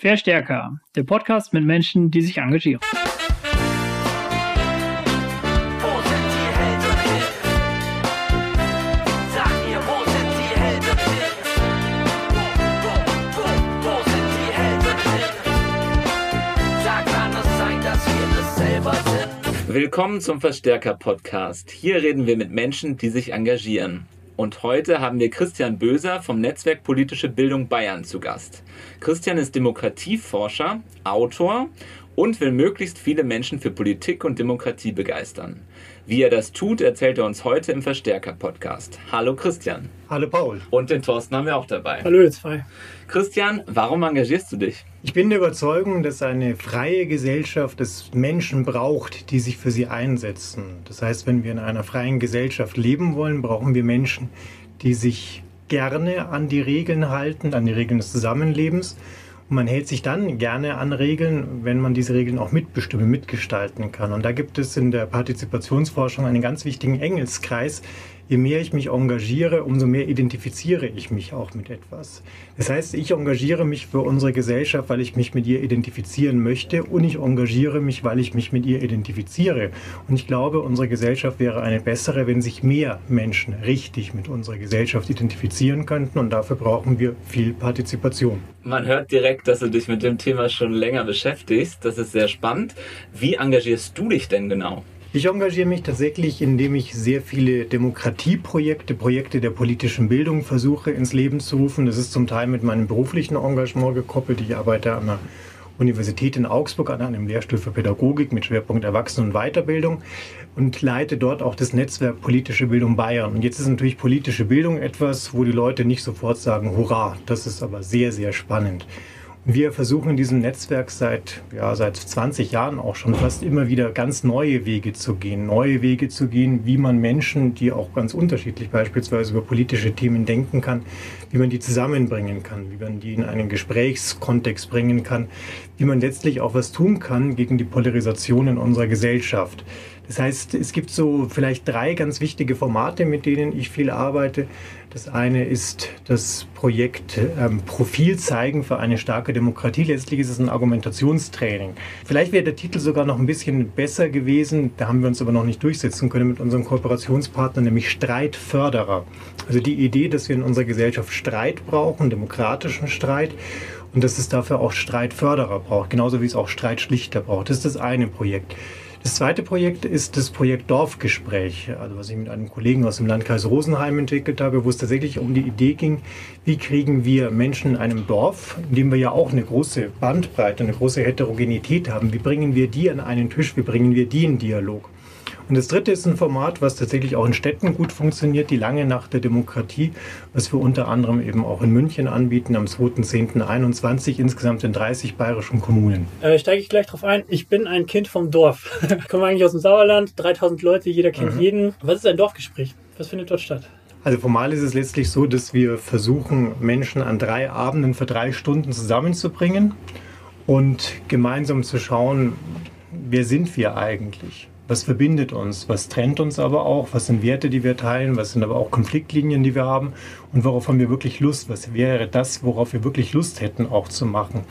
Verstärker, der Podcast mit Menschen, die sich engagieren. Willkommen zum Verstärker-Podcast. Hier reden wir mit Menschen, die sich engagieren. Und heute haben wir Christian Böser vom Netzwerk Politische Bildung Bayern zu Gast. Christian ist Demokratieforscher, Autor und will möglichst viele Menschen für Politik und Demokratie begeistern. Wie er das tut, erzählt er uns heute im Verstärker-Podcast. Hallo Christian. Hallo Paul. Und den Thorsten haben wir auch dabei. Hallo ihr zwei. Christian, warum engagierst du dich? Ich bin der Überzeugung, dass eine freie Gesellschaft es Menschen braucht, die sich für sie einsetzen. Das heißt, wenn wir in einer freien Gesellschaft leben wollen, brauchen wir Menschen, die sich gerne an die Regeln halten, an die Regeln des Zusammenlebens. Man hält sich dann gerne an Regeln, wenn man diese Regeln auch mitbestimmen, mitgestalten kann. Und da gibt es in der Partizipationsforschung einen ganz wichtigen Engelskreis. Je mehr ich mich engagiere, umso mehr identifiziere ich mich auch mit etwas. Das heißt, ich engagiere mich für unsere Gesellschaft, weil ich mich mit ihr identifizieren möchte und ich engagiere mich, weil ich mich mit ihr identifiziere. Und ich glaube, unsere Gesellschaft wäre eine bessere, wenn sich mehr Menschen richtig mit unserer Gesellschaft identifizieren könnten und dafür brauchen wir viel Partizipation. Man hört direkt, dass du dich mit dem Thema schon länger beschäftigst. Das ist sehr spannend. Wie engagierst du dich denn genau? Ich engagiere mich tatsächlich, indem ich sehr viele Demokratieprojekte, Projekte der politischen Bildung versuche ins Leben zu rufen. Das ist zum Teil mit meinem beruflichen Engagement gekoppelt. Ich arbeite an der Universität in Augsburg an einem Lehrstuhl für Pädagogik mit Schwerpunkt Erwachsenen- und Weiterbildung und leite dort auch das Netzwerk Politische Bildung Bayern. Und jetzt ist natürlich politische Bildung etwas, wo die Leute nicht sofort sagen, hurra, das ist aber sehr, sehr spannend. Wir versuchen in diesem Netzwerk seit, ja, seit 20 Jahren auch schon fast immer wieder ganz neue Wege zu gehen. Neue Wege zu gehen, wie man Menschen, die auch ganz unterschiedlich beispielsweise über politische Themen denken kann, wie man die zusammenbringen kann, wie man die in einen Gesprächskontext bringen kann, wie man letztlich auch was tun kann gegen die Polarisation in unserer Gesellschaft. Das heißt, es gibt so vielleicht drei ganz wichtige Formate, mit denen ich viel arbeite. Das eine ist das Projekt ähm, Profil zeigen für eine starke Demokratie. Letztlich ist es ein Argumentationstraining. Vielleicht wäre der Titel sogar noch ein bisschen besser gewesen. Da haben wir uns aber noch nicht durchsetzen können mit unserem Kooperationspartner, nämlich Streitförderer. Also die Idee, dass wir in unserer Gesellschaft Streit brauchen, demokratischen Streit und dass es dafür auch Streitförderer braucht, genauso wie es auch Streitschlichter braucht. Das ist das eine Projekt. Das zweite Projekt ist das Projekt Dorfgespräch, also was ich mit einem Kollegen aus dem Landkreis Rosenheim entwickelt habe, wo es tatsächlich um die Idee ging, wie kriegen wir Menschen in einem Dorf, in dem wir ja auch eine große Bandbreite, eine große Heterogenität haben, wie bringen wir die an einen Tisch, wie bringen wir die in Dialog. Und das dritte ist ein Format, was tatsächlich auch in Städten gut funktioniert, die lange Nacht der Demokratie, was wir unter anderem eben auch in München anbieten, am 2.10.21, insgesamt in 30 bayerischen Kommunen. Äh, steige ich gleich drauf ein. Ich bin ein Kind vom Dorf. ich komme eigentlich aus dem Sauerland, 3000 Leute, jeder kennt jeden. Was ist ein Dorfgespräch? Was findet dort statt? Also formal ist es letztlich so, dass wir versuchen, Menschen an drei Abenden für drei Stunden zusammenzubringen und gemeinsam zu schauen, wer sind wir eigentlich? Was verbindet uns? Was trennt uns aber auch? Was sind Werte, die wir teilen? Was sind aber auch Konfliktlinien, die wir haben? Und worauf haben wir wirklich Lust? Was wäre das, worauf wir wirklich Lust hätten, auch zu machen?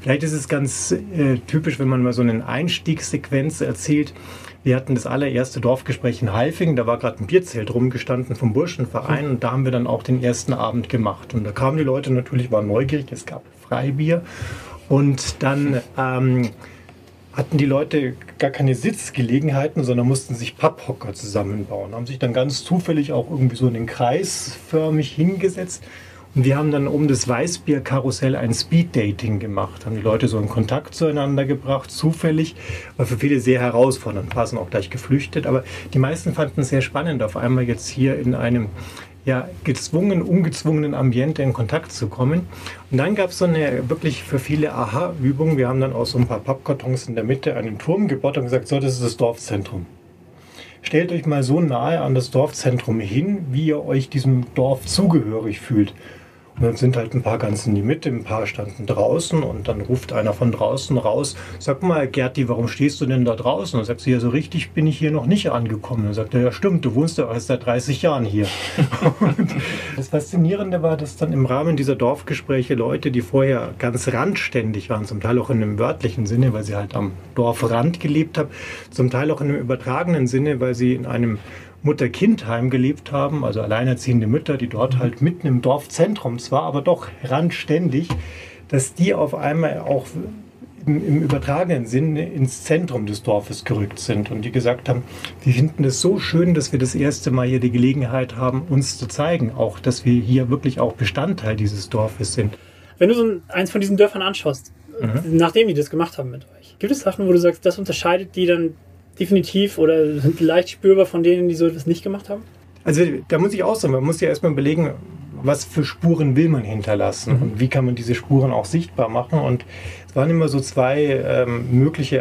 Vielleicht ist es ganz äh, typisch, wenn man mal so eine Einstiegssequenz erzählt. Wir hatten das allererste Dorfgespräch in Halfing, da war gerade ein Bierzelt rumgestanden vom Burschenverein und da haben wir dann auch den ersten Abend gemacht. Und da kamen die Leute natürlich, waren neugierig, es gab Freibier und dann ähm, hatten die Leute gar keine Sitzgelegenheiten, sondern mussten sich Papphocker zusammenbauen, haben sich dann ganz zufällig auch irgendwie so in den Kreis förmig hingesetzt. Und wir haben dann um das Weißbierkarussell ein Speeddating gemacht, haben die Leute so in Kontakt zueinander gebracht, zufällig, war für viele sehr herausfordernd. Paar sind auch gleich geflüchtet, aber die meisten fanden es sehr spannend, auf einmal jetzt hier in einem ja, gezwungen, ungezwungenen Ambiente in Kontakt zu kommen. Und dann gab es so eine wirklich für viele Aha-Übung. Wir haben dann aus so ein paar Pappkartons in der Mitte einen Turm gebaut und gesagt, so, das ist das Dorfzentrum. Stellt euch mal so nahe an das Dorfzentrum hin, wie ihr euch diesem Dorf zugehörig fühlt. Und dann sind halt ein paar ganz in die Mitte, ein paar standen draußen und dann ruft einer von draußen raus, sag mal, Gerti, warum stehst du denn da draußen? Und dann sagt sie, ja, so richtig bin ich hier noch nicht angekommen. Und dann sagt er, ja stimmt, du wohnst ja erst seit 30 Jahren hier. das Faszinierende war, dass dann im Rahmen dieser Dorfgespräche Leute, die vorher ganz randständig waren, zum Teil auch in einem wörtlichen Sinne, weil sie halt am Dorfrand gelebt haben, zum Teil auch in einem übertragenen Sinne, weil sie in einem Mutter-Kind-Heim gelebt haben, also alleinerziehende Mütter, die dort halt mitten im Dorfzentrum zwar, aber doch randständig, dass die auf einmal auch im, im übertragenen Sinne ins Zentrum des Dorfes gerückt sind und die gesagt haben, die finden es so schön, dass wir das erste Mal hier die Gelegenheit haben, uns zu zeigen, auch dass wir hier wirklich auch Bestandteil dieses Dorfes sind. Wenn du so ein, eins von diesen Dörfern anschaust, nachdem die das gemacht haben mit euch, gibt es Sachen, wo du sagst, das unterscheidet die dann definitiv oder sind leicht spürbar von denen, die so etwas nicht gemacht haben? Also da muss ich auch sagen, man muss ja erstmal überlegen, was für Spuren will man hinterlassen Mhm. und wie kann man diese Spuren auch sichtbar machen. Und es waren immer so zwei ähm, mögliche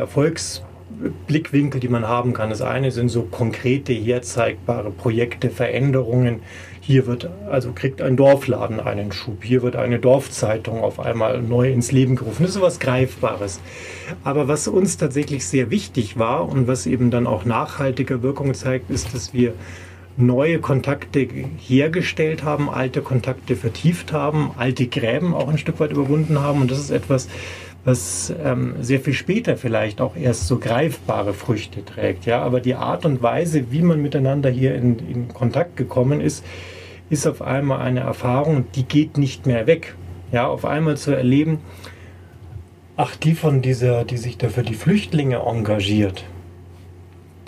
Erfolgsblickwinkel, die man haben kann. Das eine sind so konkrete, herzeigbare Projekte, Veränderungen. Hier wird, also kriegt ein Dorfladen einen Schub. Hier wird eine Dorfzeitung auf einmal neu ins Leben gerufen. Das ist was Greifbares. Aber was uns tatsächlich sehr wichtig war und was eben dann auch nachhaltige Wirkung zeigt, ist, dass wir neue Kontakte hergestellt haben, alte Kontakte vertieft haben, alte Gräben auch ein Stück weit überwunden haben. Und das ist etwas, was ähm, sehr viel später vielleicht auch erst so greifbare Früchte trägt. Ja? Aber die Art und Weise, wie man miteinander hier in, in Kontakt gekommen ist, ist auf einmal eine Erfahrung, die geht nicht mehr weg. Ja, auf einmal zu erleben, ach, die von dieser, die sich da für die Flüchtlinge engagiert,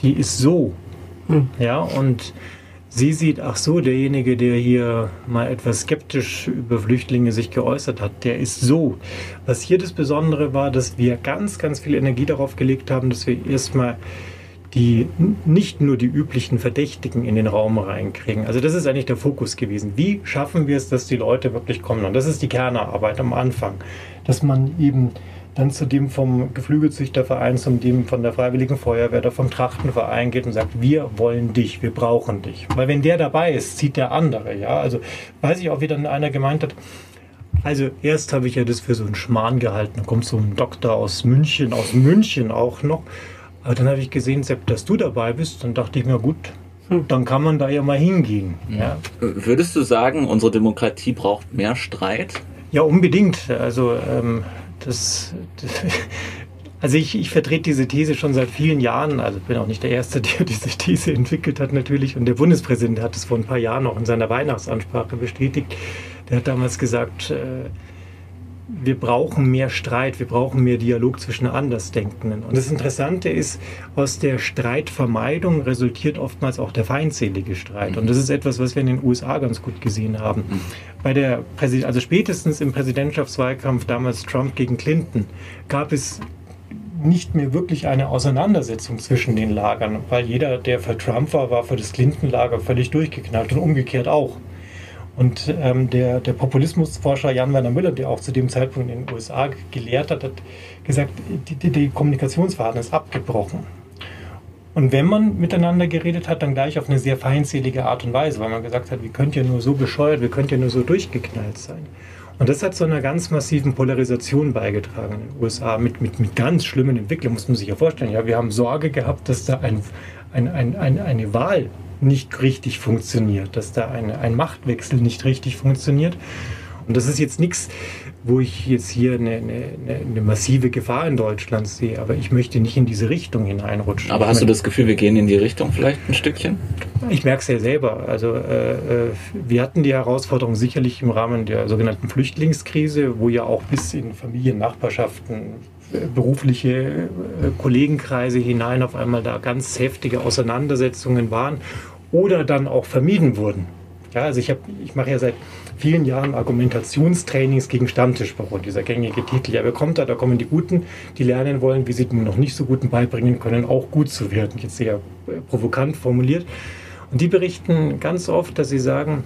die ist so. Hm. Ja, und sie sieht, ach so, derjenige, der hier mal etwas skeptisch über Flüchtlinge sich geäußert hat, der ist so. Was hier das Besondere war, dass wir ganz, ganz viel Energie darauf gelegt haben, dass wir erstmal die nicht nur die üblichen Verdächtigen in den Raum reinkriegen. Also das ist eigentlich der Fokus gewesen. Wie schaffen wir es, dass die Leute wirklich kommen? Und das ist die Kernarbeit am Anfang, dass man eben dann zu dem vom Geflügelzüchterverein, zum dem von der Freiwilligen Feuerwehr oder vom Trachtenverein geht und sagt, wir wollen dich, wir brauchen dich. Weil wenn der dabei ist, zieht der andere. Ja, also weiß ich auch, wie dann einer gemeint hat, also erst habe ich ja das für so einen Schmarrn gehalten. Da kommt so ein Doktor aus München, aus München auch noch. Aber dann habe ich gesehen, Sepp, dass du dabei bist. Dann dachte ich mir, gut, dann kann man da ja mal hingehen. Ja, Würdest du sagen, unsere Demokratie braucht mehr Streit? ja unbedingt. Also ähm, das, das also ich, ich vertrete diese These schon seit vielen Jahren. Also bin auch nicht der Erste, der diese These entwickelt hat natürlich. Und der Bundespräsident hat es vor ein paar Jahren auch in seiner Weihnachtsansprache bestätigt. Der hat damals gesagt, äh, wir brauchen mehr Streit, wir brauchen mehr Dialog zwischen Andersdenkenden. Und das Interessante ist, aus der Streitvermeidung resultiert oftmals auch der feindselige Streit. Und das ist etwas, was wir in den USA ganz gut gesehen haben. Bei der Präsid also spätestens im Präsidentschaftswahlkampf damals Trump gegen Clinton gab es nicht mehr wirklich eine Auseinandersetzung zwischen den Lagern, weil jeder, der für Trump war, war für das Clinton-Lager völlig durchgeknallt und umgekehrt auch. Und ähm, der, der Populismusforscher Jan Werner Müller, der auch zu dem Zeitpunkt in den USA gelehrt hat, hat gesagt, die, die, die Kommunikationsverhalten ist abgebrochen. Und wenn man miteinander geredet hat, dann gleich auf eine sehr feindselige Art und Weise, weil man gesagt hat, wir könnt ja nur so bescheuert, wir könnt ja nur so durchgeknallt sein. Und das hat zu einer ganz massiven Polarisation beigetragen in den USA mit, mit, mit ganz schlimmen Entwicklungen, muss man sich ja vorstellen. Ja, wir haben Sorge gehabt, dass da ein, ein, ein, ein, eine Wahl nicht richtig funktioniert, dass da eine, ein Machtwechsel nicht richtig funktioniert. Und das ist jetzt nichts, wo ich jetzt hier eine, eine, eine- massive Gefahr in Deutschland sehe, aber ich möchte nicht in diese Richtung hineinrutschen. Aber hast du das Gefühl, wir gehen in die Richtung vielleicht ein Stückchen? ich merke es ja selber. Also äh, äh, wir hatten die Herausforderung sicherlich im Rahmen der sogenannten Flüchtlingskrise, wo ja auch bis in Familien, Nachbarschaften, äh, berufliche äh, Kollegenkreise hinein auf einmal da ganz heftige Auseinandersetzungen waren oder dann auch vermieden wurden. Ja, also ich, ich mache ja seit vielen Jahren Argumentationstrainings gegen Stammtischbaron, dieser gängige Titel. Ja, wer kommt da? Da kommen die Guten, die lernen wollen, wie sie den noch nicht so Guten beibringen können, auch gut zu werden. Jetzt sehr äh, provokant formuliert. Und die berichten ganz oft, dass sie sagen,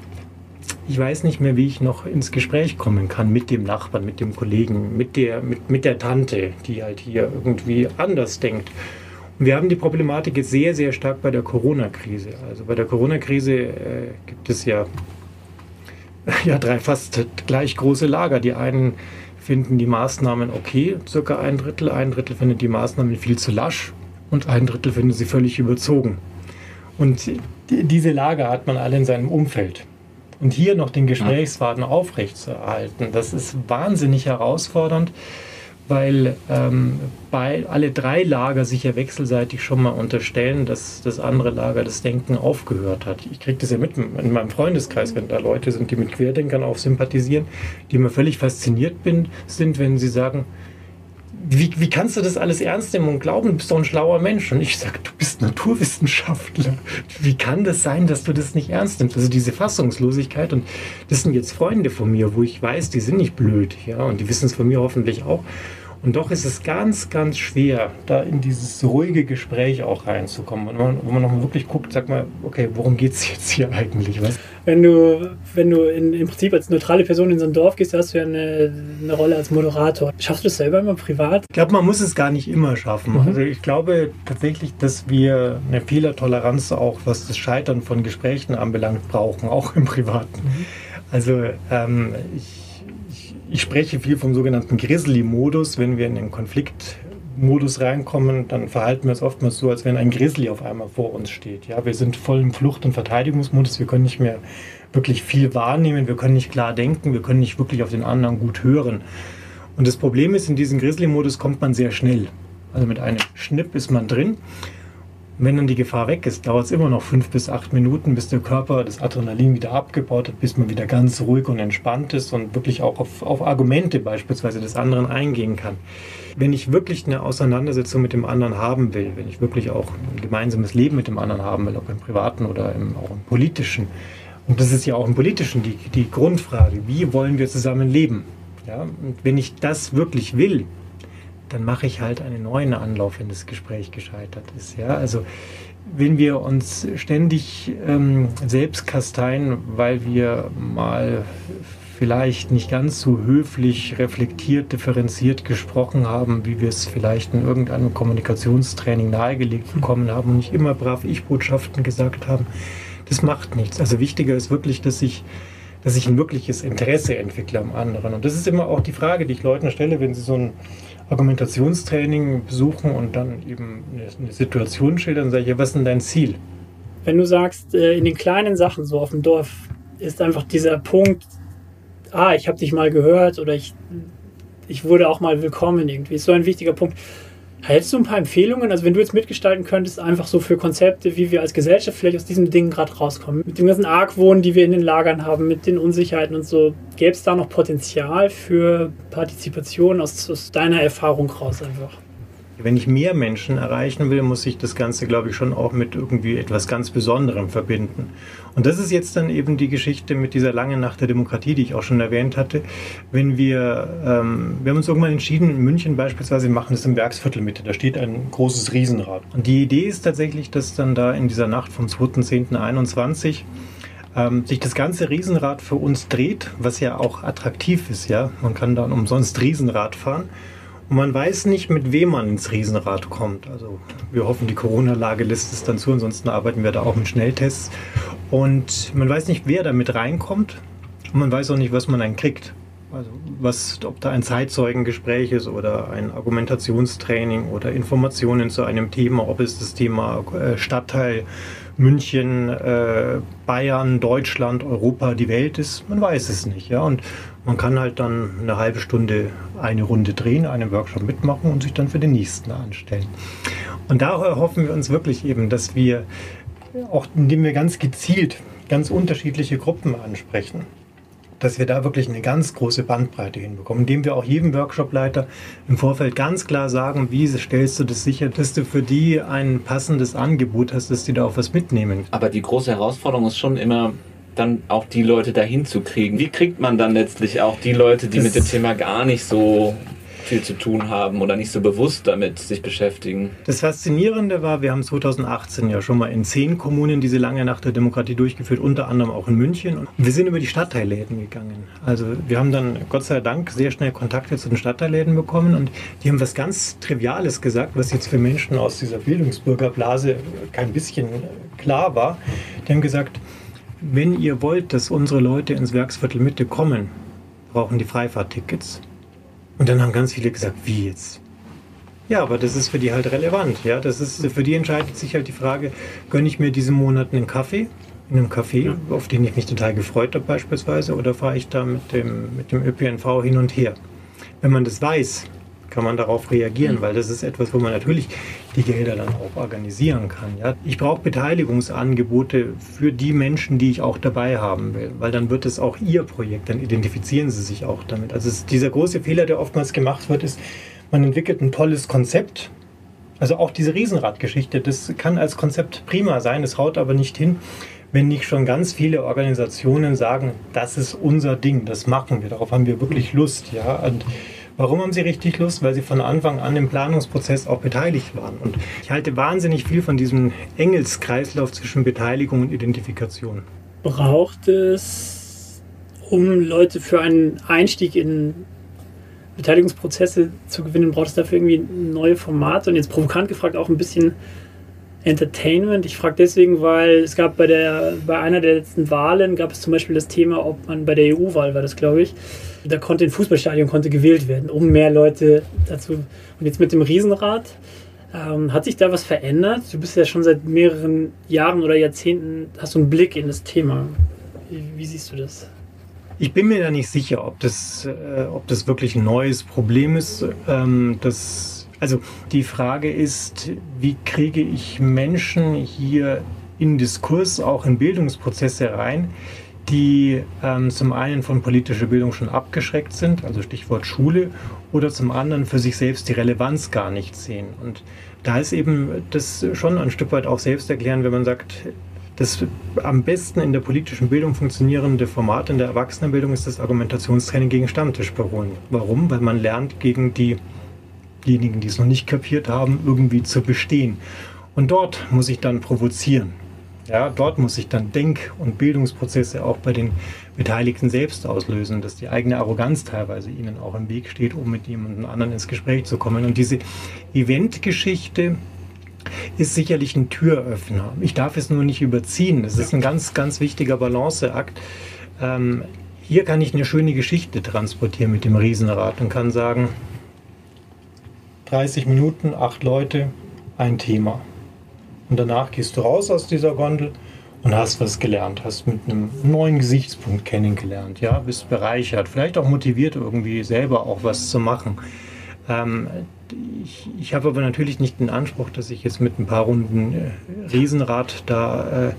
ich weiß nicht mehr, wie ich noch ins Gespräch kommen kann mit dem Nachbarn, mit dem Kollegen, mit der, mit, mit der Tante, die halt hier irgendwie anders denkt. Und wir haben die Problematik sehr, sehr stark bei der Corona-Krise. Also bei der Corona-Krise äh, gibt es ja ja, drei fast gleich große Lager. Die einen finden die Maßnahmen okay, circa ein Drittel, ein Drittel findet die Maßnahmen viel zu lasch und ein Drittel findet sie völlig überzogen. Und die, diese Lager hat man alle in seinem Umfeld. Und hier noch den Gesprächsfaden aufrechtzuerhalten, das ist wahnsinnig herausfordernd weil ähm, bei alle drei Lager sich ja wechselseitig schon mal unterstellen, dass das andere Lager das Denken aufgehört hat. Ich kriege das ja mit in meinem Freundeskreis, wenn da Leute sind, die mit Querdenkern auch sympathisieren, die immer völlig fasziniert bin, sind, wenn sie sagen, wie, wie kannst du das alles ernst nehmen und glauben, du bist doch ein schlauer Mensch? Und ich sage, du bist Naturwissenschaftler. Wie kann das sein, dass du das nicht ernst nimmst? Also diese Fassungslosigkeit und das sind jetzt Freunde von mir, wo ich weiß, die sind nicht blöd, ja, und die wissen es von mir hoffentlich auch. Und doch ist es ganz, ganz schwer, da in dieses ruhige Gespräch auch reinzukommen. Und man, wo man nochmal wirklich guckt, sag mal, okay, worum geht es jetzt hier eigentlich? Was? Wenn du, wenn du in, im Prinzip als neutrale Person in so ein Dorf gehst, hast du ja eine, eine Rolle als Moderator. Schaffst du das selber immer privat? Ich glaube, man muss es gar nicht immer schaffen. Mhm. Also ich glaube tatsächlich, dass wir eine Fehlertoleranz auch, was das Scheitern von Gesprächen anbelangt, brauchen, auch im Privaten. Also ähm, ich ich spreche viel vom sogenannten Grizzly-Modus. Wenn wir in den Konfliktmodus reinkommen, dann verhalten wir uns oftmals so, als wenn ein Grizzly auf einmal vor uns steht. Ja, wir sind voll im Flucht- und Verteidigungsmodus. Wir können nicht mehr wirklich viel wahrnehmen. Wir können nicht klar denken. Wir können nicht wirklich auf den anderen gut hören. Und das Problem ist, in diesen Grizzly-Modus kommt man sehr schnell. Also mit einem Schnipp ist man drin. Wenn dann die Gefahr weg ist, dauert es immer noch fünf bis acht Minuten, bis der Körper das Adrenalin wieder abgebaut hat, bis man wieder ganz ruhig und entspannt ist und wirklich auch auf, auf Argumente beispielsweise des anderen eingehen kann. Wenn ich wirklich eine Auseinandersetzung mit dem anderen haben will, wenn ich wirklich auch ein gemeinsames Leben mit dem anderen haben will, ob im privaten oder im, auch im politischen, und das ist ja auch im politischen die, die Grundfrage, wie wollen wir zusammen leben? Ja, und wenn ich das wirklich will, dann mache ich halt einen neuen Anlauf, wenn das Gespräch gescheitert ist. Ja, also wenn wir uns ständig ähm, selbst kasteien, weil wir mal vielleicht nicht ganz so höflich, reflektiert, differenziert gesprochen haben, wie wir es vielleicht in irgendeinem Kommunikationstraining nahegelegt bekommen haben und nicht immer brav Ich-Botschaften gesagt haben, das macht nichts. Also wichtiger ist wirklich, dass ich dass ich ein wirkliches Interesse entwickle am anderen. Und das ist immer auch die Frage, die ich Leuten stelle, wenn sie so ein Argumentationstraining besuchen und dann eben eine, Situation schildern, sage ich, was ist denn dein Ziel? Wenn du sagst, äh, in den kleinen Sachen so auf dem Dorf ist einfach dieser Punkt, ah, ich habe dich mal gehört oder ich, ich wurde auch mal willkommen irgendwie, ist so ein wichtiger Punkt. Hättest du ein paar Empfehlungen? Also wenn du jetzt mitgestalten könntest, einfach so für Konzepte, wie wir als Gesellschaft vielleicht aus diesem Ding gerade rauskommen, mit dem ganzen Argwohn, die wir in den Lagern haben, mit den Unsicherheiten und so, gäbe es da noch Potenzial für Partizipation aus, aus deiner Erfahrung raus einfach? Wenn ich mehr Menschen erreichen will, muss ich das Ganze, glaube ich, schon auch mit irgendwie etwas ganz Besonderem verbinden. Und das ist jetzt dann eben die Geschichte mit dieser langen Nacht der Demokratie, die ich auch schon erwähnt hatte. Wenn wir, ähm, wir haben uns irgendwann entschieden, in München beispielsweise, wir machen das im Werksviertelmitte, da steht ein großes Riesenrad. Und die Idee ist tatsächlich, dass dann da in dieser Nacht vom 2.10.21 ähm, sich das ganze Riesenrad für uns dreht, was ja auch attraktiv ist, ja. Man kann dann umsonst Riesenrad fahren. Und man weiß nicht, mit wem man ins Riesenrad kommt. Also wir hoffen, die Corona-Lage lässt es dann zu, ansonsten arbeiten wir da auch mit Schnelltests. Und man weiß nicht, wer da mit reinkommt. Und man weiß auch nicht, was man dann kriegt. Also was, ob da ein Zeitzeugengespräch ist oder ein Argumentationstraining oder Informationen zu einem Thema, ob es das Thema äh, Stadtteil München, äh, Bayern, Deutschland, Europa, die Welt ist, man weiß es nicht. Ja? Und man kann halt dann eine halbe Stunde eine Runde drehen, einen Workshop mitmachen und sich dann für den nächsten anstellen. Und daher hoffen wir uns wirklich eben, dass wir auch indem wir ganz gezielt ganz unterschiedliche Gruppen ansprechen, dass wir da wirklich eine ganz große Bandbreite hinbekommen, indem wir auch jedem Workshopleiter im Vorfeld ganz klar sagen, wie stellst du das sicher, dass du für die ein passendes Angebot hast, dass die da auch was mitnehmen. Aber die große Herausforderung ist schon immer, dann auch die Leute dahin zu kriegen. Wie kriegt man dann letztlich auch die Leute, die Das- mit dem Thema gar nicht so viel zu tun haben oder nicht so bewusst damit sich beschäftigen? Das Faszinierende war, wir haben 2018 ja schon mal in zehn Kommunen diese lange Nacht der Demokratie durchgeführt, unter anderem auch in München. Und wir sind über die Stadtteilläden gegangen. Also wir haben dann Gott sei Dank sehr schnell Kontakte zu den Stadtteilläden bekommen und die haben was ganz Triviales gesagt, was jetzt für Menschen aus dieser Bildungsbürgerblase kein bisschen klar war. Die haben gesagt, wenn ihr wollt, dass unsere Leute ins Werksviertel Mitte kommen, brauchen die Freifahrttickets. Und dann haben ganz viele gesagt, wie jetzt? Ja, aber das ist für die halt relevant. Ja, das ist, für die entscheidet sich halt die Frage, gönne ich mir diesen Monat einen Kaffee in einem Café, auf den ich mich total gefreut habe beispielsweise, oder fahre ich da mit dem, mit dem ÖPNV hin und her? Wenn man das weiß, kann man darauf reagieren, weil das ist etwas, wo man natürlich die Gelder dann auch organisieren kann. Ja? Ich brauche Beteiligungsangebote für die Menschen, die ich auch dabei haben will, weil dann wird es auch ihr Projekt, dann identifizieren sie sich auch damit. Also es, dieser große Fehler, der oftmals gemacht wird, ist, man entwickelt ein tolles Konzept. Also auch diese Riesenradgeschichte, das kann als Konzept prima sein, es haut aber nicht hin, wenn nicht schon ganz viele Organisationen sagen, das ist unser Ding, das machen wir, darauf haben wir wirklich Lust. Ja? Und Warum haben Sie richtig Lust? Weil Sie von Anfang an im Planungsprozess auch beteiligt waren. Und ich halte wahnsinnig viel von diesem Engelskreislauf zwischen Beteiligung und Identifikation. Braucht es, um Leute für einen Einstieg in Beteiligungsprozesse zu gewinnen, braucht es dafür irgendwie neue Formate? Und jetzt provokant gefragt auch ein bisschen Entertainment. Ich frage deswegen, weil es gab bei, der, bei einer der letzten Wahlen, gab es zum Beispiel das Thema, ob man bei der EU-Wahl war das, glaube ich, da konnte ein Fußballstadion konnte gewählt werden, um mehr Leute dazu. Und jetzt mit dem Riesenrad, ähm, hat sich da was verändert? Du bist ja schon seit mehreren Jahren oder Jahrzehnten, hast du einen Blick in das Thema. Wie, wie siehst du das? Ich bin mir da nicht sicher, ob das, äh, ob das wirklich ein neues Problem ist. Ähm, das also die Frage ist, wie kriege ich Menschen hier in Diskurs, auch in Bildungsprozesse rein, die ähm, zum einen von politischer Bildung schon abgeschreckt sind, also Stichwort Schule, oder zum anderen für sich selbst die Relevanz gar nicht sehen. Und da ist eben das schon ein Stück weit auch selbst erklären, wenn man sagt, das am besten in der politischen Bildung funktionierende Format in der Erwachsenenbildung ist das Argumentationstraining gegen Stammtischparolen. Warum? Weil man lernt, gegen die diejenigen, die es noch nicht kapiert haben, irgendwie zu bestehen. Und dort muss ich dann provozieren. Ja, dort muss ich dann Denk- und Bildungsprozesse auch bei den Beteiligten selbst auslösen, dass die eigene Arroganz teilweise ihnen auch im Weg steht, um mit jemandem anderen ins Gespräch zu kommen. Und diese Eventgeschichte ist sicherlich ein Türöffner. Ich darf es nur nicht überziehen. Es ist ein ganz, ganz wichtiger Balanceakt. Ähm, hier kann ich eine schöne Geschichte transportieren mit dem Riesenrad und kann sagen, 30 Minuten, acht Leute, ein Thema. Und danach gehst du raus aus dieser Gondel und hast was gelernt, hast mit einem neuen Gesichtspunkt kennengelernt, ja, bist bereichert, vielleicht auch motiviert irgendwie selber auch was zu machen. Ähm, ich, ich habe aber natürlich nicht den Anspruch, dass ich jetzt mit ein paar Runden äh, Riesenrad da äh,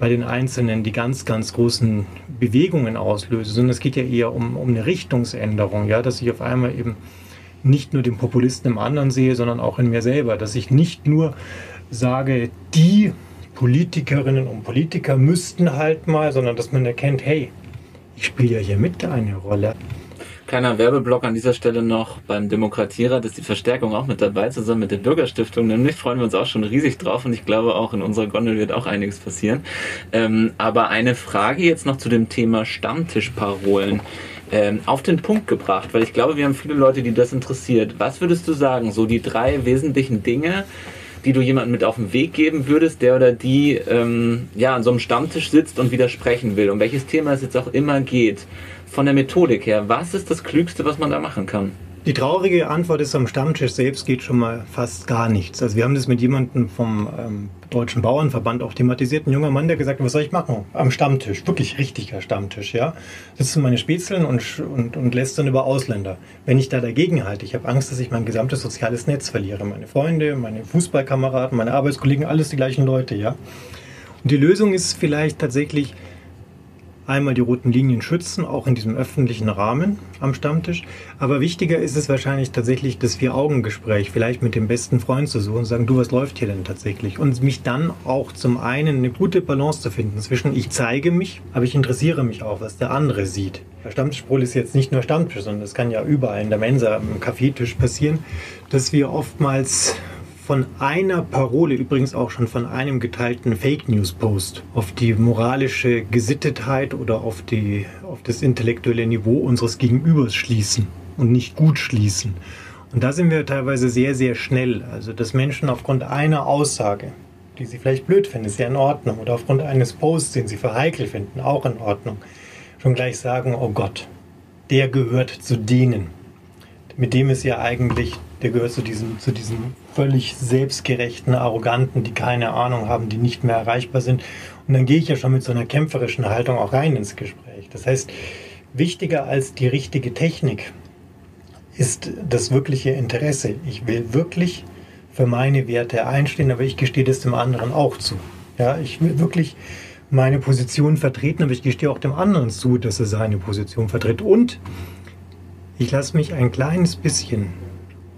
bei den Einzelnen die ganz, ganz großen Bewegungen auslöse, sondern es geht ja eher um, um eine Richtungsänderung, ja, dass ich auf einmal eben nicht nur den Populisten im anderen sehe, sondern auch in mir selber. Dass ich nicht nur sage, die Politikerinnen und Politiker müssten halt mal, sondern dass man erkennt, hey, ich spiele ja hier mit eine Rolle. Kleiner Werbeblock an dieser Stelle noch beim Demokratierat ist die Verstärkung auch mit dabei, zusammen mit der Bürgerstiftung. Nämlich freuen wir uns auch schon riesig drauf und ich glaube auch in unserer Gondel wird auch einiges passieren. Ähm, aber eine Frage jetzt noch zu dem Thema Stammtischparolen ähm, auf den Punkt gebracht, weil ich glaube, wir haben viele Leute, die das interessiert. Was würdest du sagen, so die drei wesentlichen Dinge, die du jemandem mit auf den Weg geben würdest, der oder die ähm, ja an so einem Stammtisch sitzt und widersprechen will, um welches Thema es jetzt auch immer geht, von der Methodik her, was ist das Klügste, was man da machen kann? Die traurige Antwort ist, am Stammtisch selbst geht schon mal fast gar nichts. Also wir haben das mit jemandem vom ähm, Deutschen Bauernverband auch thematisiert. Ein junger Mann, der gesagt hat, was soll ich machen? Am Stammtisch, wirklich richtiger Stammtisch, ja. Sitzen meine Spätzeln und, und, und lässt dann über Ausländer. Wenn ich da dagegen halte, ich habe Angst, dass ich mein gesamtes soziales Netz verliere. Meine Freunde, meine Fußballkameraden, meine Arbeitskollegen, alles die gleichen Leute, ja. Und die Lösung ist vielleicht tatsächlich, einmal die roten Linien schützen, auch in diesem öffentlichen Rahmen am Stammtisch. Aber wichtiger ist es wahrscheinlich tatsächlich das Vier-Augen-Gespräch, vielleicht mit dem besten Freund zu suchen und sagen, du, was läuft hier denn tatsächlich? Und mich dann auch zum einen eine gute Balance zu finden zwischen ich zeige mich, aber ich interessiere mich auch, was der andere sieht. Der ist jetzt nicht nur Stammtisch, sondern das kann ja überall in der Mensa, am Kaffeetisch passieren, dass wir oftmals von einer Parole, übrigens auch schon von einem geteilten Fake News Post, auf die moralische Gesittetheit oder auf, die, auf das intellektuelle Niveau unseres Gegenübers schließen und nicht gut schließen. Und da sind wir teilweise sehr, sehr schnell. Also, dass Menschen aufgrund einer Aussage die Sie vielleicht blöd finden, ist ja in Ordnung. Oder aufgrund eines Posts, den Sie für heikel finden, auch in Ordnung. Schon gleich sagen, oh Gott, der gehört zu denen. Mit dem ist ja eigentlich, der gehört zu diesem, zu diesem völlig selbstgerechten, arroganten, die keine Ahnung haben, die nicht mehr erreichbar sind. Und dann gehe ich ja schon mit so einer kämpferischen Haltung auch rein ins Gespräch. Das heißt, wichtiger als die richtige Technik ist das wirkliche Interesse. Ich will wirklich für meine Werte einstehen, aber ich gestehe das dem anderen auch zu. Ja, ich will wirklich meine Position vertreten, aber ich gestehe auch dem anderen zu, dass er seine Position vertritt. Und ich lasse mich ein kleines bisschen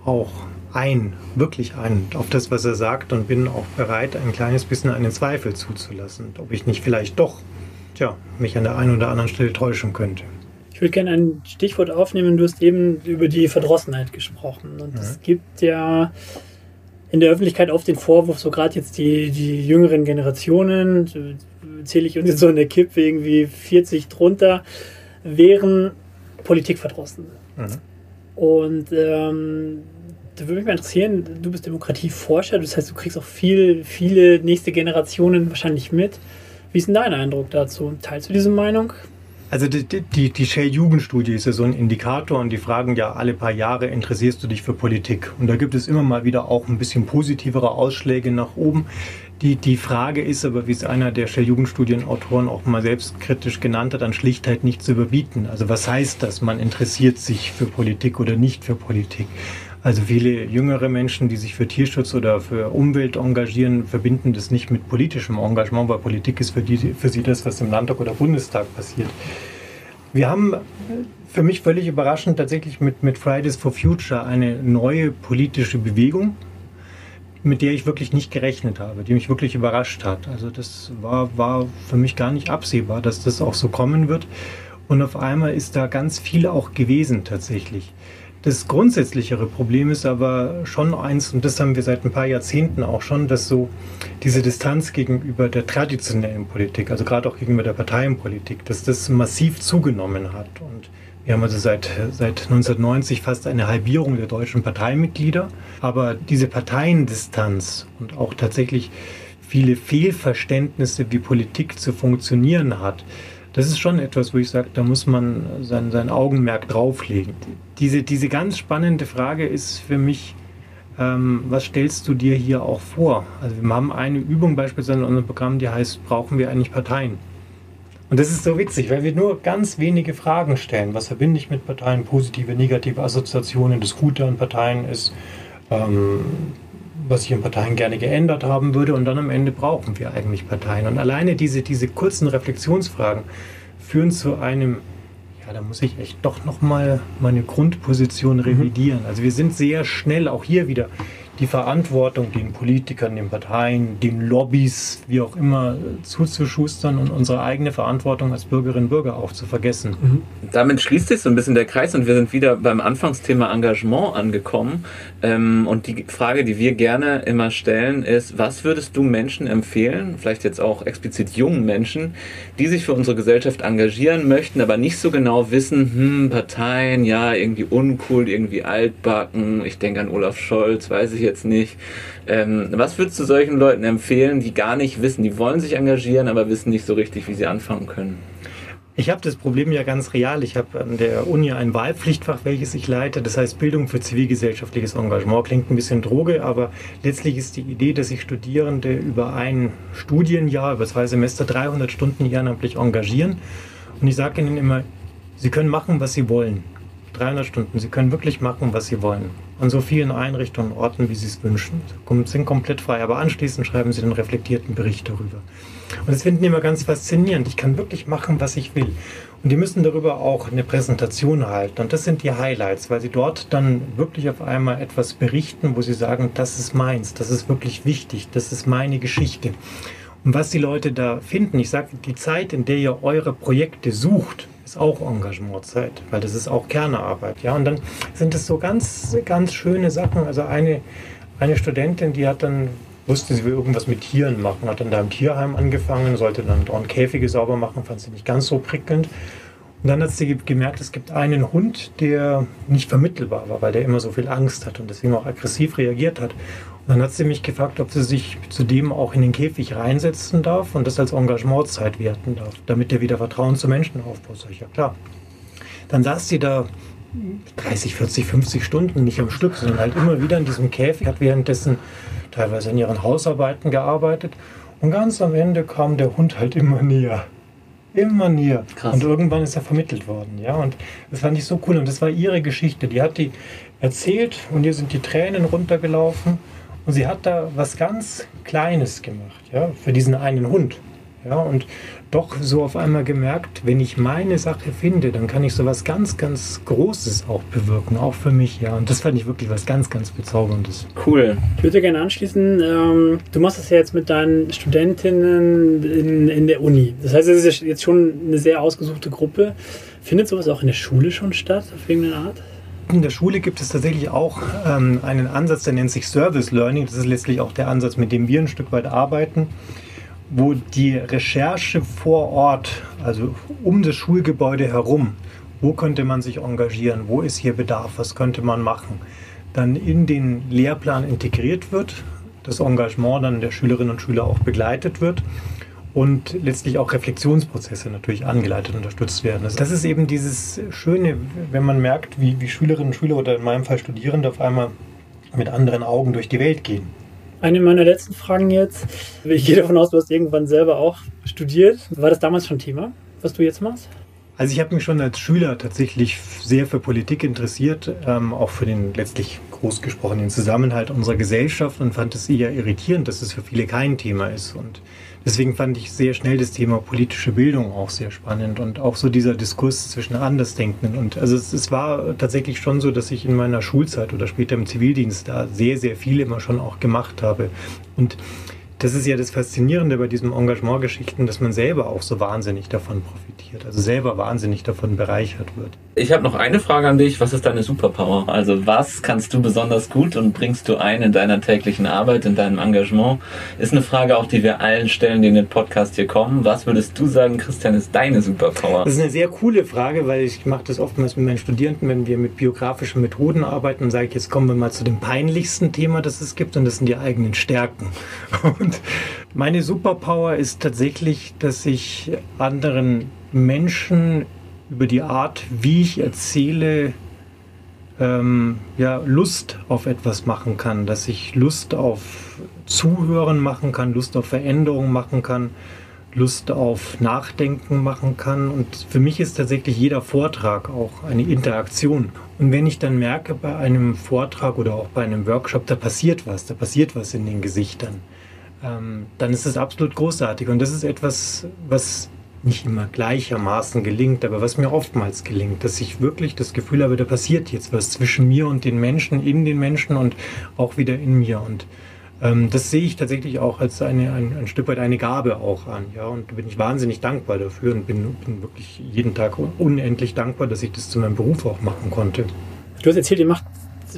auch ein, wirklich ein, auf das, was er sagt und bin auch bereit, ein kleines bisschen einen Zweifel zuzulassen, ob ich nicht vielleicht doch, tja, mich an der einen oder anderen Stelle täuschen könnte. Ich würde gerne ein Stichwort aufnehmen. Du hast eben über die Verdrossenheit gesprochen. Und es gibt ja in der Öffentlichkeit oft den Vorwurf, so gerade jetzt die, die jüngeren Generationen, zähle ich uns jetzt so in der Kippe irgendwie 40 drunter, wären Politikverdrossen. Und ähm, da würde mich mal interessieren, du bist Demokratieforscher, das heißt, du kriegst auch viel, viele nächste Generationen wahrscheinlich mit. Wie ist denn dein Eindruck dazu? Teilst du diese Meinung? Also die, die, die Shell-Jugendstudie ist ja so ein Indikator und die fragen ja alle paar Jahre, interessierst du dich für Politik? Und da gibt es immer mal wieder auch ein bisschen positivere Ausschläge nach oben. Die, die Frage ist aber, wie es einer der Shell-Jugendstudienautoren auch mal selbstkritisch genannt hat, an Schlichtheit nicht zu überbieten. Also was heißt das, man interessiert sich für Politik oder nicht für Politik? Also viele jüngere Menschen, die sich für Tierschutz oder für Umwelt engagieren, verbinden das nicht mit politischem Engagement, weil Politik ist für, die, für sie das, was im Landtag oder Bundestag passiert. Wir haben für mich völlig überraschend tatsächlich mit, mit Fridays for Future eine neue politische Bewegung, mit der ich wirklich nicht gerechnet habe, die mich wirklich überrascht hat. Also das war, war für mich gar nicht absehbar, dass das auch so kommen wird. Und auf einmal ist da ganz viel auch gewesen tatsächlich. Das grundsätzlichere Problem ist aber schon eins, und das haben wir seit ein paar Jahrzehnten auch schon, dass so diese Distanz gegenüber der traditionellen Politik, also gerade auch gegenüber der Parteienpolitik, dass das massiv zugenommen hat. Und wir haben also seit, seit 1990 fast eine Halbierung der deutschen Parteimitglieder. Aber diese Parteiendistanz und auch tatsächlich viele Fehlverständnisse, wie Politik zu funktionieren hat, das ist schon etwas, wo ich sage, da muss man sein, sein Augenmerk drauflegen. Diese, diese ganz spannende Frage ist für mich, ähm, was stellst du dir hier auch vor? Also wir haben eine Übung beispielsweise in unserem Programm, die heißt, brauchen wir eigentlich Parteien? Und das ist so witzig, weil wir nur ganz wenige Fragen stellen. Was verbinde ich mit Parteien? Positive, negative Assoziationen. Das Gute an Parteien ist, ähm, was ich in Parteien gerne geändert haben würde. Und dann am Ende brauchen wir eigentlich Parteien. Und alleine diese, diese kurzen Reflexionsfragen führen zu einem, ja, da muss ich echt doch nochmal meine Grundposition revidieren. Also wir sind sehr schnell, auch hier wieder, die Verantwortung den Politikern, den Parteien, den Lobbys, wie auch immer, zuzuschustern und unsere eigene Verantwortung als Bürgerinnen und Bürger auch zu vergessen. Damit schließt sich so ein bisschen der Kreis und wir sind wieder beim Anfangsthema Engagement angekommen. Ähm, und die Frage, die wir gerne immer stellen, ist, was würdest du Menschen empfehlen, vielleicht jetzt auch explizit jungen Menschen, die sich für unsere Gesellschaft engagieren möchten, aber nicht so genau wissen, hm, Parteien, ja, irgendwie uncool, irgendwie altbacken, ich denke an Olaf Scholz, weiß ich jetzt nicht. Ähm, was würdest du solchen Leuten empfehlen, die gar nicht wissen, die wollen sich engagieren, aber wissen nicht so richtig, wie sie anfangen können? Ich habe das Problem ja ganz real. Ich habe an der Uni ein Wahlpflichtfach, welches ich leite. Das heißt Bildung für zivilgesellschaftliches Engagement. Klingt ein bisschen Droge, aber letztlich ist die Idee, dass sich Studierende über ein Studienjahr, über zwei Semester 300 Stunden ehrenamtlich engagieren. Und ich sage ihnen immer, sie können machen, was sie wollen. 300 Stunden. Sie können wirklich machen, was sie wollen. An so vielen Einrichtungen, Orten, wie sie es wünschen. Sind komplett frei. Aber anschließend schreiben sie den reflektierten Bericht darüber. Und das finden die immer ganz faszinierend. Ich kann wirklich machen, was ich will. Und die müssen darüber auch eine Präsentation halten. Und das sind die Highlights, weil sie dort dann wirklich auf einmal etwas berichten, wo sie sagen, das ist meins, das ist wirklich wichtig, das ist meine Geschichte. Und was die Leute da finden, ich sage, die Zeit, in der ihr eure Projekte sucht, ist auch Engagementzeit, weil das ist auch Kernarbeit. Ja, und dann sind es so ganz, ganz schöne Sachen. Also eine, eine Studentin, die hat dann wusste, sie will irgendwas mit Tieren machen, hat dann da im Tierheim angefangen, sollte dann dort Käfige sauber machen, fand sie nicht ganz so prickelnd. Und dann hat sie gemerkt, es gibt einen Hund, der nicht vermittelbar war, weil der immer so viel Angst hat und deswegen auch aggressiv reagiert hat. Dann hat sie mich gefragt, ob sie sich zudem auch in den Käfig reinsetzen darf und das als Engagementzeit werten darf, damit er wieder Vertrauen zu Menschen aufbaut. Sag ich, ja klar. Dann saß sie da 30, 40, 50 Stunden nicht am Stück, sondern halt immer wieder in diesem Käfig, hat währenddessen teilweise in ihren Hausarbeiten gearbeitet und ganz am Ende kam der Hund halt immer näher. Immer näher. Krass. Und irgendwann ist er vermittelt worden. Ja, und das fand ich so cool. Und das war ihre Geschichte. Die hat die erzählt und ihr sind die Tränen runtergelaufen. Und sie hat da was ganz Kleines gemacht, ja, für diesen einen Hund. Ja, und doch so auf einmal gemerkt, wenn ich meine Sache finde, dann kann ich so was ganz, ganz Großes auch bewirken, auch für mich, ja. Und das fand ich wirklich was ganz, ganz Bezauberndes. Cool. Ich würde gerne anschließen, ähm, du machst das ja jetzt mit deinen Studentinnen in, in der Uni. Das heißt, es ist jetzt schon eine sehr ausgesuchte Gruppe. Findet sowas auch in der Schule schon statt, auf irgendeine Art? In der Schule gibt es tatsächlich auch ähm, einen Ansatz, der nennt sich Service Learning. Das ist letztlich auch der Ansatz, mit dem wir ein Stück weit arbeiten, wo die Recherche vor Ort, also um das Schulgebäude herum, wo könnte man sich engagieren, wo ist hier Bedarf, was könnte man machen, dann in den Lehrplan integriert wird, das Engagement dann der Schülerinnen und Schüler auch begleitet wird und letztlich auch Reflexionsprozesse natürlich angeleitet und unterstützt werden. Also das ist eben dieses Schöne, wenn man merkt, wie, wie Schülerinnen und Schüler oder in meinem Fall Studierende auf einmal mit anderen Augen durch die Welt gehen. Eine meiner letzten Fragen jetzt. Ich gehe davon aus, du hast irgendwann selber auch studiert. War das damals schon Thema, was du jetzt machst? Also ich habe mich schon als Schüler tatsächlich sehr für Politik interessiert, ähm, auch für den letztlich groß gesprochenen Zusammenhalt unserer Gesellschaft und fand es eher irritierend, dass es für viele kein Thema ist. Und deswegen fand ich sehr schnell das Thema politische Bildung auch sehr spannend und auch so dieser Diskurs zwischen Andersdenkenden. Und also es, es war tatsächlich schon so, dass ich in meiner Schulzeit oder später im Zivildienst da sehr, sehr viel immer schon auch gemacht habe. Und das ist ja das Faszinierende bei diesen Engagementgeschichten, dass man selber auch so wahnsinnig davon profitiert, also selber wahnsinnig davon bereichert wird. Ich habe noch eine Frage an dich. Was ist deine Superpower? Also was kannst du besonders gut und bringst du ein in deiner täglichen Arbeit, in deinem Engagement? Ist eine Frage auch, die wir allen stellen, die in den Podcast hier kommen. Was würdest du sagen, Christian, ist deine Superpower? Das ist eine sehr coole Frage, weil ich mache das oftmals mit meinen Studierenden, wenn wir mit biografischen Methoden arbeiten, sage ich, jetzt kommen wir mal zu dem peinlichsten Thema, das es gibt, und das sind die eigenen Stärken. Und meine Superpower ist tatsächlich, dass ich anderen Menschen über die Art, wie ich erzähle, ähm, ja, Lust auf etwas machen kann, dass ich Lust auf Zuhören machen kann, Lust auf Veränderung machen kann, Lust auf Nachdenken machen kann. Und für mich ist tatsächlich jeder Vortrag auch eine Interaktion. Und wenn ich dann merke bei einem Vortrag oder auch bei einem Workshop, da passiert was, da passiert was in den Gesichtern, ähm, dann ist es absolut großartig. Und das ist etwas, was nicht immer gleichermaßen gelingt, aber was mir oftmals gelingt, dass ich wirklich das Gefühl habe, da passiert jetzt was zwischen mir und den Menschen, in den Menschen und auch wieder in mir. Und ähm, das sehe ich tatsächlich auch als eine, ein, ein Stück weit eine Gabe auch an. Ja, und bin ich wahnsinnig dankbar dafür und bin, bin wirklich jeden Tag unendlich dankbar, dass ich das zu meinem Beruf auch machen konnte. Du hast erzählt, ihr macht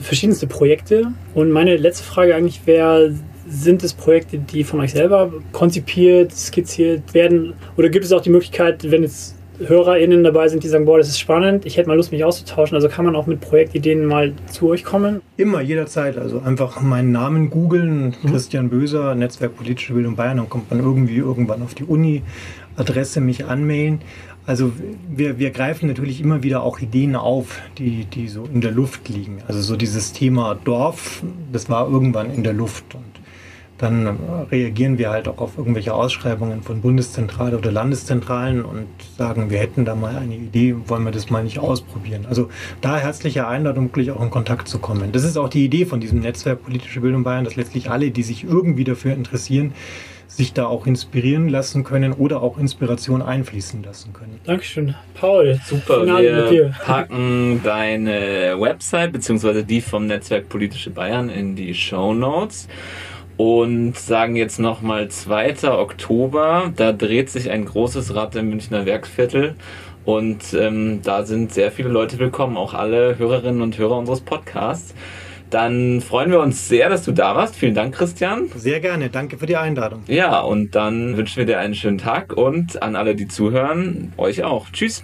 verschiedenste Projekte. Und meine letzte Frage eigentlich wäre, sind es Projekte, die von euch selber konzipiert, skizziert werden? Oder gibt es auch die Möglichkeit, wenn jetzt HörerInnen dabei sind, die sagen, boah, das ist spannend, ich hätte mal Lust, mich auszutauschen. Also kann man auch mit Projektideen mal zu euch kommen? Immer, jederzeit. Also einfach meinen Namen googeln, Mhm. Christian Böser, Netzwerk Politische Bildung Bayern, dann kommt man irgendwie irgendwann auf die Uni-Adresse, mich anmailen. Also wir, wir greifen natürlich immer wieder auch Ideen auf, die, die so in der Luft liegen. Also so dieses Thema Dorf, das war irgendwann in der Luft. Und dann äh, reagieren wir halt auch auf irgendwelche Ausschreibungen von Bundeszentrale oder Landeszentralen und sagen, wir hätten da mal eine Idee, wollen wir das mal nicht ausprobieren. Also da herzliche Einladung, wirklich auch in Kontakt zu kommen. Das ist auch die Idee von diesem Netzwerk Politische Bildung Bayern, dass letztlich alle, die sich irgendwie dafür interessieren, sich da auch inspirieren lassen können oder auch Inspiration einfließen lassen können. Dankeschön. Paul, Super, wir dir. packen deine Website beziehungsweise die vom Netzwerk Politische Bayern in die Show Notes und sagen jetzt nochmal 2. Oktober, da dreht sich ein großes Rad im Münchner Werksviertel und ähm, da sind sehr viele Leute willkommen, auch alle Hörerinnen und Hörer unseres Podcasts. Dann freuen wir uns sehr, dass du da warst. Vielen Dank, Christian. Sehr gerne, danke für die Einladung. Ja, und dann wünschen wir dir einen schönen Tag und an alle, die zuhören, euch auch. Tschüss.